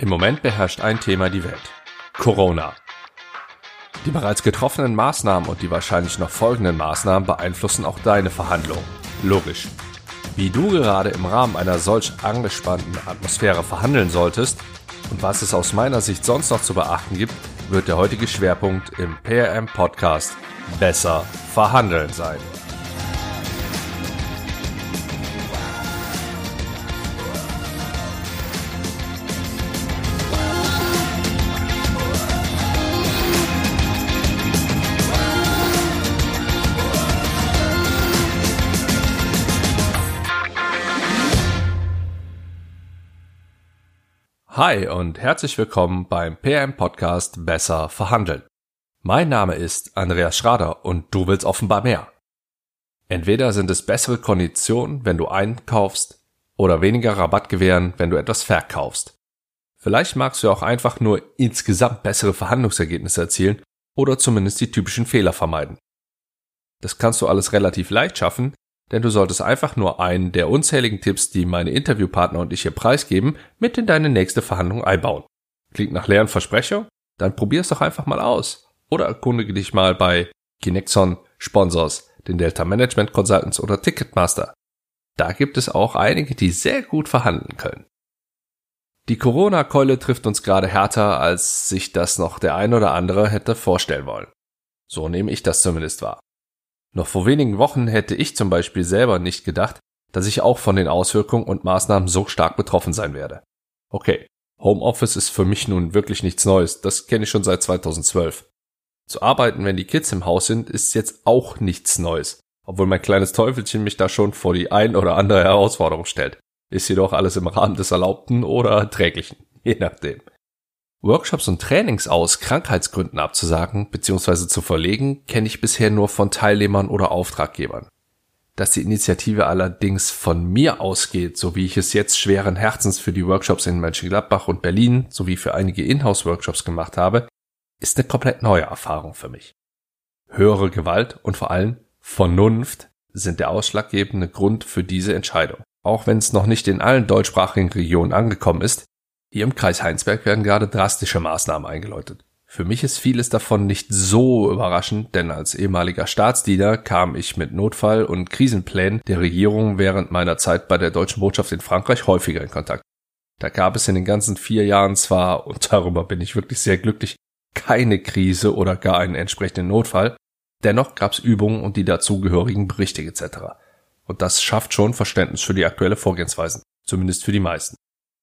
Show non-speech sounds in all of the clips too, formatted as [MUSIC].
Im Moment beherrscht ein Thema die Welt. Corona. Die bereits getroffenen Maßnahmen und die wahrscheinlich noch folgenden Maßnahmen beeinflussen auch deine Verhandlungen. Logisch. Wie du gerade im Rahmen einer solch angespannten Atmosphäre verhandeln solltest und was es aus meiner Sicht sonst noch zu beachten gibt, wird der heutige Schwerpunkt im PRM Podcast Besser verhandeln sein. Hi und herzlich willkommen beim PM Podcast Besser verhandeln. Mein Name ist Andreas Schrader und du willst offenbar mehr. Entweder sind es bessere Konditionen, wenn du einkaufst, oder weniger Rabatt gewähren, wenn du etwas verkaufst. Vielleicht magst du auch einfach nur insgesamt bessere Verhandlungsergebnisse erzielen oder zumindest die typischen Fehler vermeiden. Das kannst du alles relativ leicht schaffen, denn du solltest einfach nur einen der unzähligen Tipps, die meine Interviewpartner und ich hier preisgeben, mit in deine nächste Verhandlung einbauen. Klingt nach leeren Versprecher? Dann probier's doch einfach mal aus. Oder erkundige dich mal bei Kinexon, Sponsors, den Delta Management Consultants oder Ticketmaster. Da gibt es auch einige, die sehr gut verhandeln können. Die Corona-Keule trifft uns gerade härter, als sich das noch der ein oder andere hätte vorstellen wollen. So nehme ich das zumindest wahr. Noch vor wenigen Wochen hätte ich zum Beispiel selber nicht gedacht, dass ich auch von den Auswirkungen und Maßnahmen so stark betroffen sein werde. Okay, Homeoffice ist für mich nun wirklich nichts Neues, das kenne ich schon seit 2012. Zu arbeiten, wenn die Kids im Haus sind, ist jetzt auch nichts Neues, obwohl mein kleines Teufelchen mich da schon vor die ein oder andere Herausforderung stellt. Ist jedoch alles im Rahmen des Erlaubten oder Erträglichen, [LAUGHS] je nachdem. Workshops und Trainings aus Krankheitsgründen abzusagen bzw. zu verlegen, kenne ich bisher nur von Teilnehmern oder Auftraggebern. Dass die Initiative allerdings von mir ausgeht, so wie ich es jetzt schweren Herzens für die Workshops in Mönchengladbach und Berlin sowie für einige Inhouse-Workshops gemacht habe, ist eine komplett neue Erfahrung für mich. Höhere Gewalt und vor allem Vernunft sind der ausschlaggebende Grund für diese Entscheidung. Auch wenn es noch nicht in allen deutschsprachigen Regionen angekommen ist, hier im Kreis Heinsberg werden gerade drastische Maßnahmen eingeläutet. Für mich ist vieles davon nicht so überraschend, denn als ehemaliger Staatsdiener kam ich mit Notfall- und Krisenplänen der Regierung während meiner Zeit bei der deutschen Botschaft in Frankreich häufiger in Kontakt. Da gab es in den ganzen vier Jahren zwar, und darüber bin ich wirklich sehr glücklich, keine Krise oder gar einen entsprechenden Notfall, dennoch gab es Übungen und die dazugehörigen Berichte etc. Und das schafft schon Verständnis für die aktuelle Vorgehensweisen, zumindest für die meisten.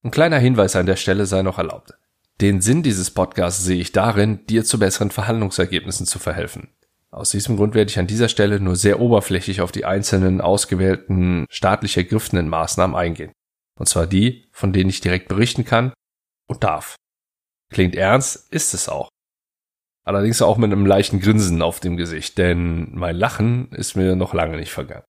Ein kleiner Hinweis an der Stelle sei noch erlaubt. Den Sinn dieses Podcasts sehe ich darin, dir zu besseren Verhandlungsergebnissen zu verhelfen. Aus diesem Grund werde ich an dieser Stelle nur sehr oberflächlich auf die einzelnen ausgewählten staatlich ergriffenen Maßnahmen eingehen. Und zwar die, von denen ich direkt berichten kann und darf. Klingt ernst, ist es auch. Allerdings auch mit einem leichten Grinsen auf dem Gesicht, denn mein Lachen ist mir noch lange nicht vergangen.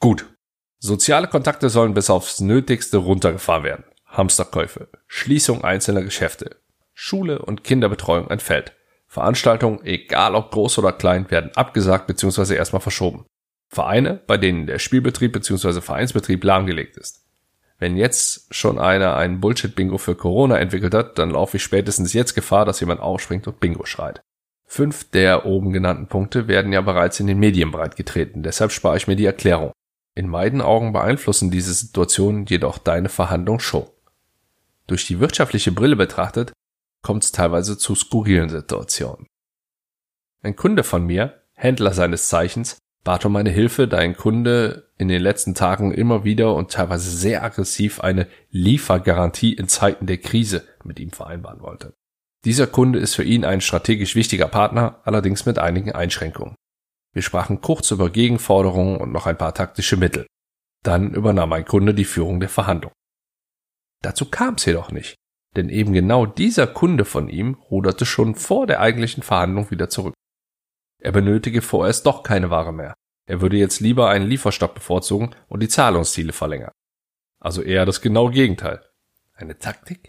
Gut. Soziale Kontakte sollen bis aufs Nötigste runtergefahren werden. Hamsterkäufe, Schließung einzelner Geschäfte, Schule und Kinderbetreuung entfällt. Veranstaltungen, egal ob groß oder klein, werden abgesagt bzw. erstmal verschoben. Vereine, bei denen der Spielbetrieb bzw. Vereinsbetrieb lahmgelegt ist. Wenn jetzt schon einer ein Bullshit-Bingo für Corona entwickelt hat, dann laufe ich spätestens jetzt Gefahr, dass jemand aufspringt und Bingo schreit. Fünf der oben genannten Punkte werden ja bereits in den Medien breitgetreten, deshalb spare ich mir die Erklärung. In meinen Augen beeinflussen diese Situationen jedoch deine Verhandlung schon. Durch die wirtschaftliche Brille betrachtet, kommt es teilweise zu skurrilen Situationen. Ein Kunde von mir, Händler seines Zeichens, bat um meine Hilfe, da ein Kunde in den letzten Tagen immer wieder und teilweise sehr aggressiv eine Liefergarantie in Zeiten der Krise mit ihm vereinbaren wollte. Dieser Kunde ist für ihn ein strategisch wichtiger Partner, allerdings mit einigen Einschränkungen. Wir sprachen kurz über Gegenforderungen und noch ein paar taktische Mittel. Dann übernahm mein Kunde die Führung der Verhandlung. Dazu kam es jedoch nicht, denn eben genau dieser Kunde von ihm ruderte schon vor der eigentlichen Verhandlung wieder zurück. Er benötige vorerst doch keine Ware mehr. Er würde jetzt lieber einen Lieferstopp bevorzugen und die Zahlungsziele verlängern. Also eher das genaue Gegenteil. Eine Taktik?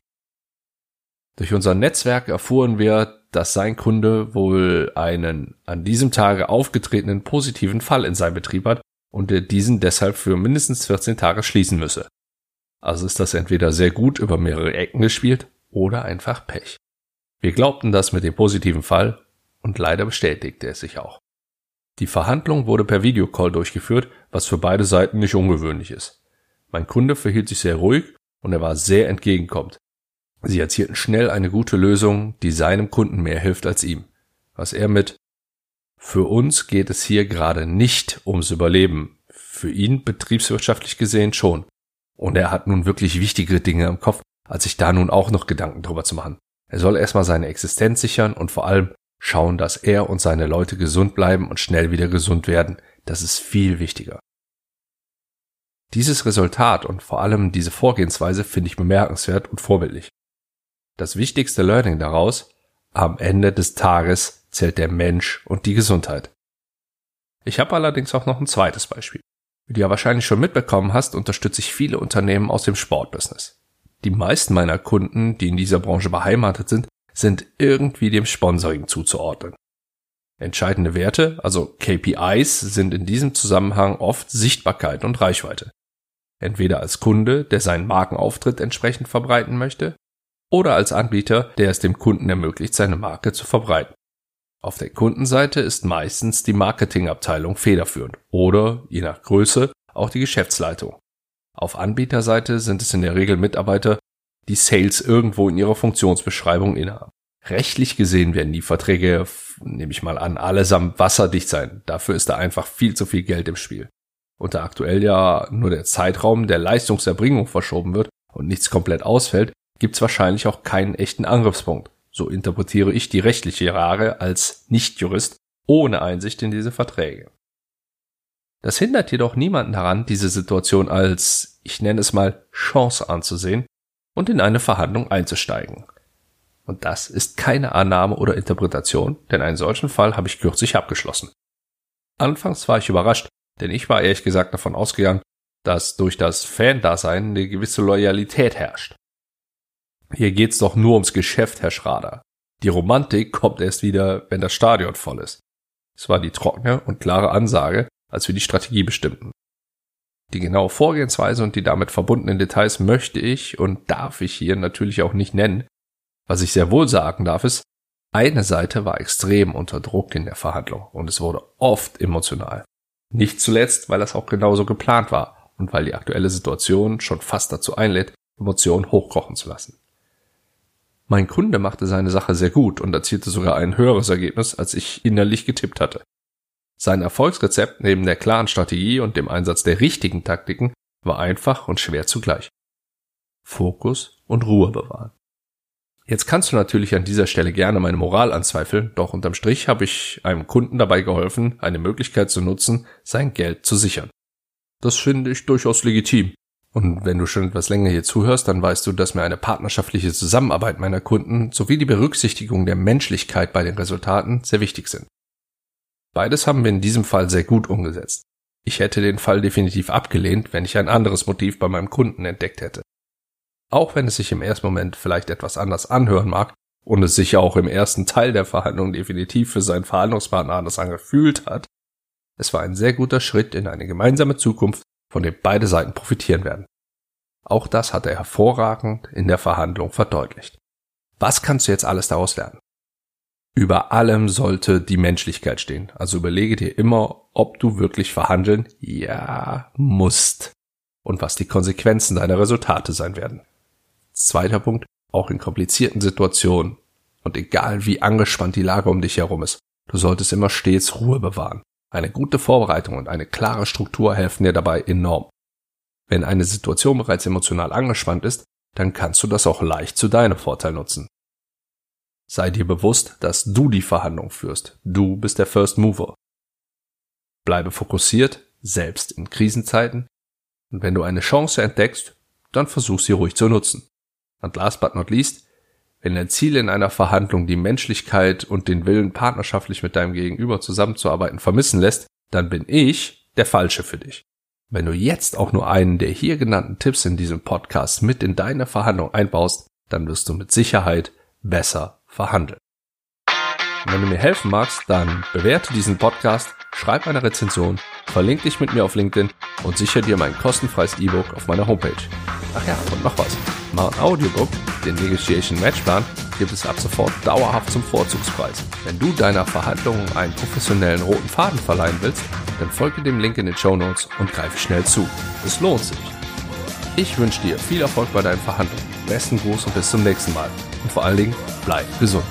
Durch unser Netzwerk erfuhren wir, dass sein Kunde wohl einen an diesem Tage aufgetretenen positiven Fall in seinem Betrieb hat und er diesen deshalb für mindestens 14 Tage schließen müsse. Also ist das entweder sehr gut über mehrere Ecken gespielt oder einfach Pech. Wir glaubten das mit dem positiven Fall und leider bestätigte es sich auch. Die Verhandlung wurde per Videocall durchgeführt, was für beide Seiten nicht ungewöhnlich ist. Mein Kunde verhielt sich sehr ruhig und er war sehr entgegenkommend. Sie erzielten schnell eine gute Lösung, die seinem Kunden mehr hilft als ihm. Was er mit Für uns geht es hier gerade nicht ums Überleben. Für ihn betriebswirtschaftlich gesehen schon. Und er hat nun wirklich wichtigere Dinge im Kopf, als sich da nun auch noch Gedanken drüber zu machen. Er soll erstmal seine Existenz sichern und vor allem schauen, dass er und seine Leute gesund bleiben und schnell wieder gesund werden. Das ist viel wichtiger. Dieses Resultat und vor allem diese Vorgehensweise finde ich bemerkenswert und vorbildlich. Das wichtigste Learning daraus, am Ende des Tages zählt der Mensch und die Gesundheit. Ich habe allerdings auch noch ein zweites Beispiel. Wie du ja wahrscheinlich schon mitbekommen hast, unterstütze ich viele Unternehmen aus dem Sportbusiness. Die meisten meiner Kunden, die in dieser Branche beheimatet sind, sind irgendwie dem Sponsoring zuzuordnen. Entscheidende Werte, also KPIs, sind in diesem Zusammenhang oft Sichtbarkeit und Reichweite. Entweder als Kunde, der seinen Markenauftritt entsprechend verbreiten möchte, oder als Anbieter, der es dem Kunden ermöglicht, seine Marke zu verbreiten. Auf der Kundenseite ist meistens die Marketingabteilung federführend oder, je nach Größe, auch die Geschäftsleitung. Auf Anbieterseite sind es in der Regel Mitarbeiter, die Sales irgendwo in ihrer Funktionsbeschreibung innehaben. Rechtlich gesehen werden die Verträge, nehme ich mal an, allesamt wasserdicht sein. Dafür ist da einfach viel zu viel Geld im Spiel. Und da aktuell ja nur der Zeitraum der Leistungserbringung verschoben wird und nichts komplett ausfällt, gibt es wahrscheinlich auch keinen echten Angriffspunkt. So interpretiere ich die rechtliche Lage als Nichtjurist ohne Einsicht in diese Verträge. Das hindert jedoch niemanden daran, diese Situation als, ich nenne es mal, Chance anzusehen und in eine Verhandlung einzusteigen. Und das ist keine Annahme oder Interpretation, denn einen solchen Fall habe ich kürzlich abgeschlossen. Anfangs war ich überrascht, denn ich war ehrlich gesagt davon ausgegangen, dass durch das Fan-Dasein eine gewisse Loyalität herrscht. Hier geht's doch nur ums Geschäft, Herr Schrader. Die Romantik kommt erst wieder, wenn das Stadion voll ist. Es war die trockene und klare Ansage, als wir die Strategie bestimmten. Die genaue Vorgehensweise und die damit verbundenen Details möchte ich und darf ich hier natürlich auch nicht nennen. Was ich sehr wohl sagen darf ist, eine Seite war extrem unter Druck in der Verhandlung und es wurde oft emotional. Nicht zuletzt, weil das auch genauso geplant war und weil die aktuelle Situation schon fast dazu einlädt, Emotionen hochkochen zu lassen. Mein Kunde machte seine Sache sehr gut und erzielte sogar ein höheres Ergebnis, als ich innerlich getippt hatte. Sein Erfolgsrezept neben der klaren Strategie und dem Einsatz der richtigen Taktiken war einfach und schwer zugleich. Fokus und Ruhe bewahren. Jetzt kannst du natürlich an dieser Stelle gerne meine Moral anzweifeln, doch unterm Strich habe ich einem Kunden dabei geholfen, eine Möglichkeit zu nutzen, sein Geld zu sichern. Das finde ich durchaus legitim. Und wenn du schon etwas länger hier zuhörst, dann weißt du, dass mir eine partnerschaftliche Zusammenarbeit meiner Kunden sowie die Berücksichtigung der Menschlichkeit bei den Resultaten sehr wichtig sind. Beides haben wir in diesem Fall sehr gut umgesetzt. Ich hätte den Fall definitiv abgelehnt, wenn ich ein anderes Motiv bei meinem Kunden entdeckt hätte. Auch wenn es sich im ersten Moment vielleicht etwas anders anhören mag und es sich ja auch im ersten Teil der Verhandlung definitiv für seinen Verhandlungspartner anders angefühlt hat, es war ein sehr guter Schritt in eine gemeinsame Zukunft, von dem beide Seiten profitieren werden. Auch das hat er hervorragend in der Verhandlung verdeutlicht. Was kannst du jetzt alles daraus lernen? Über allem sollte die Menschlichkeit stehen. Also überlege dir immer, ob du wirklich verhandeln, ja, musst. Und was die Konsequenzen deiner Resultate sein werden. Zweiter Punkt, auch in komplizierten Situationen und egal wie angespannt die Lage um dich herum ist, du solltest immer stets Ruhe bewahren. Eine gute Vorbereitung und eine klare Struktur helfen dir dabei enorm. Wenn eine Situation bereits emotional angespannt ist, dann kannst du das auch leicht zu deinem Vorteil nutzen. Sei dir bewusst, dass du die Verhandlung führst. Du bist der First Mover. Bleibe fokussiert, selbst in Krisenzeiten. Und wenn du eine Chance entdeckst, dann versuch sie ruhig zu nutzen. Und last but not least, wenn dein Ziel in einer Verhandlung die Menschlichkeit und den Willen, partnerschaftlich mit deinem Gegenüber zusammenzuarbeiten, vermissen lässt, dann bin ich der Falsche für dich. Wenn du jetzt auch nur einen der hier genannten Tipps in diesem Podcast mit in deine Verhandlung einbaust, dann wirst du mit Sicherheit besser verhandeln. wenn du mir helfen magst, dann bewerte diesen Podcast, schreib eine Rezension, verlink dich mit mir auf LinkedIn und sichere dir mein kostenfreies E-Book auf meiner Homepage. Ach ja, und noch was. Smart Audiobook, den Negotiation Matchplan, gibt es ab sofort dauerhaft zum Vorzugspreis. Wenn du deiner Verhandlung einen professionellen roten Faden verleihen willst, dann folge dem Link in den Show Notes und greife schnell zu. Es lohnt sich. Ich wünsche dir viel Erfolg bei deinen Verhandlungen. Besten Gruß und bis zum nächsten Mal. Und vor allen Dingen, bleib gesund.